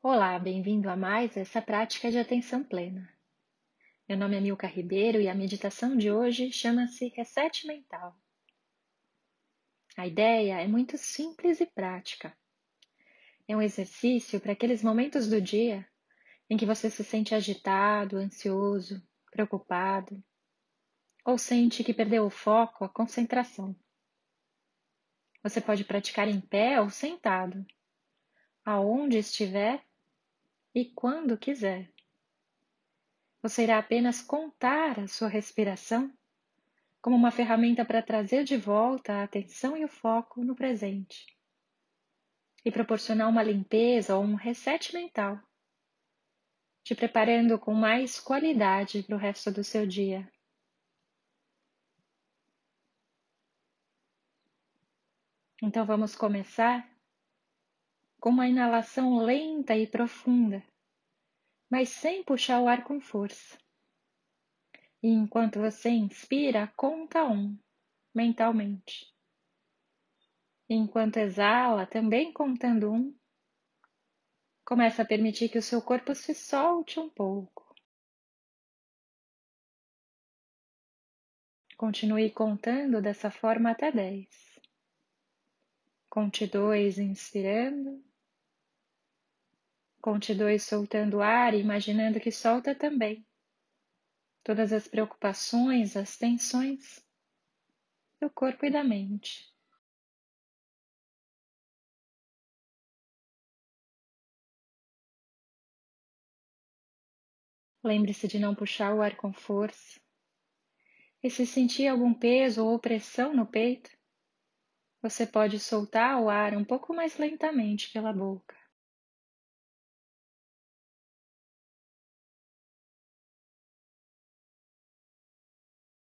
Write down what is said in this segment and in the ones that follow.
Olá, bem-vindo a mais essa prática de atenção plena. Meu nome é Milka Ribeiro e a meditação de hoje chama-se Reset Mental. A ideia é muito simples e prática. É um exercício para aqueles momentos do dia em que você se sente agitado, ansioso, preocupado ou sente que perdeu o foco, a concentração. Você pode praticar em pé ou sentado, aonde estiver e quando quiser. Você irá apenas contar a sua respiração como uma ferramenta para trazer de volta a atenção e o foco no presente e proporcionar uma limpeza ou um reset mental, te preparando com mais qualidade para o resto do seu dia. Então vamos começar com uma inalação lenta e profunda, mas sem puxar o ar com força. E enquanto você inspira, conta um mentalmente. E enquanto exala, também contando um, começa a permitir que o seu corpo se solte um pouco. Continue contando dessa forma até dez. Conte dois inspirando Conte dois soltando ar e imaginando que solta também todas as preocupações, as tensões do corpo e da mente. Lembre-se de não puxar o ar com força. E se sentir algum peso ou opressão no peito, você pode soltar o ar um pouco mais lentamente pela boca.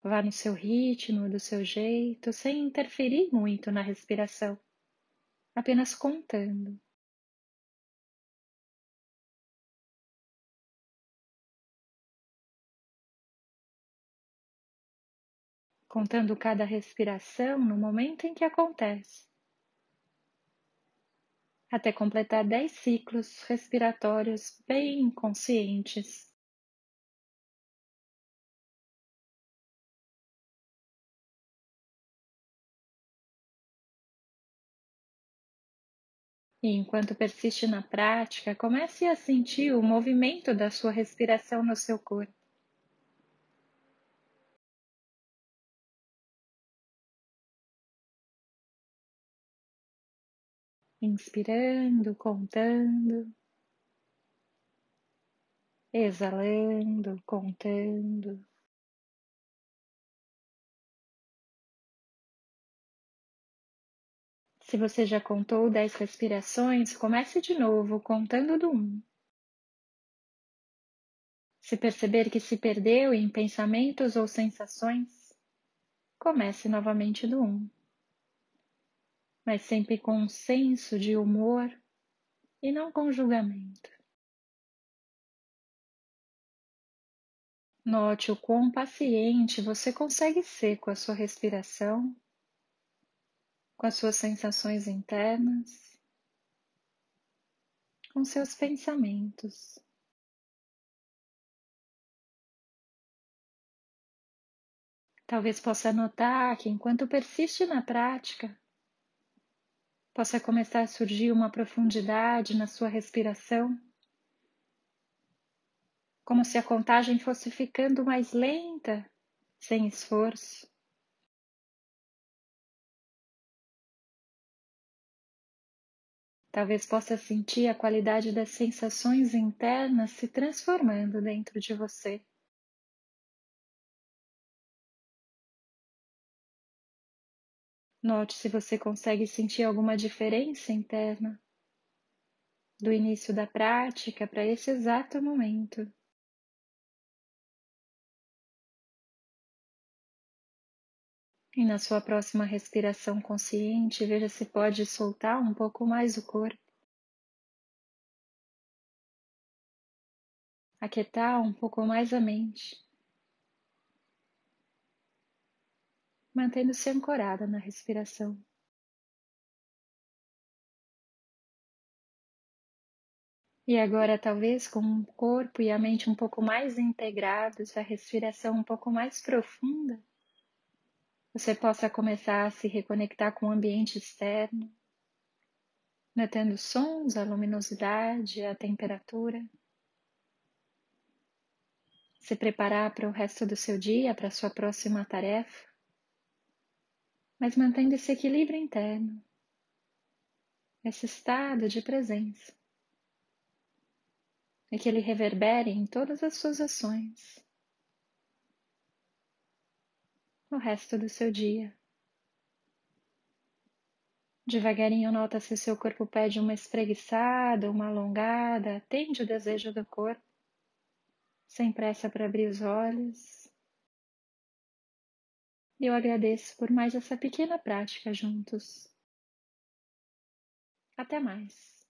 Vá no seu ritmo, do seu jeito, sem interferir muito na respiração, apenas contando. Contando cada respiração no momento em que acontece, até completar dez ciclos respiratórios bem conscientes. E enquanto persiste na prática, comece a sentir o movimento da sua respiração no seu corpo. Inspirando, contando. Exalando, contando. Se você já contou 10 respirações, comece de novo, contando do 1. Se perceber que se perdeu em pensamentos ou sensações, comece novamente do 1. Mas sempre com um senso de humor e não com julgamento. Note o quão paciente você consegue ser com a sua respiração com as suas sensações internas, com seus pensamentos. Talvez possa notar que enquanto persiste na prática, possa começar a surgir uma profundidade na sua respiração, como se a contagem fosse ficando mais lenta, sem esforço. Talvez possa sentir a qualidade das sensações internas se transformando dentro de você. Note se você consegue sentir alguma diferença interna do início da prática para esse exato momento. E na sua próxima respiração consciente, veja se pode soltar um pouco mais o corpo. Aquietar um pouco mais a mente. Mantendo-se ancorada na respiração. E agora, talvez com o corpo e a mente um pouco mais integrados, a respiração um pouco mais profunda, você possa começar a se reconectar com o ambiente externo, notando os sons, a luminosidade, a temperatura. Se preparar para o resto do seu dia, para a sua próxima tarefa, mas mantendo esse equilíbrio interno, esse estado de presença. E que ele reverbere em todas as suas ações no resto do seu dia. Devagarinho nota se o seu corpo pede uma espreguiçada, uma alongada, atende o desejo do corpo, sem pressa para abrir os olhos. Eu agradeço por mais essa pequena prática juntos. Até mais.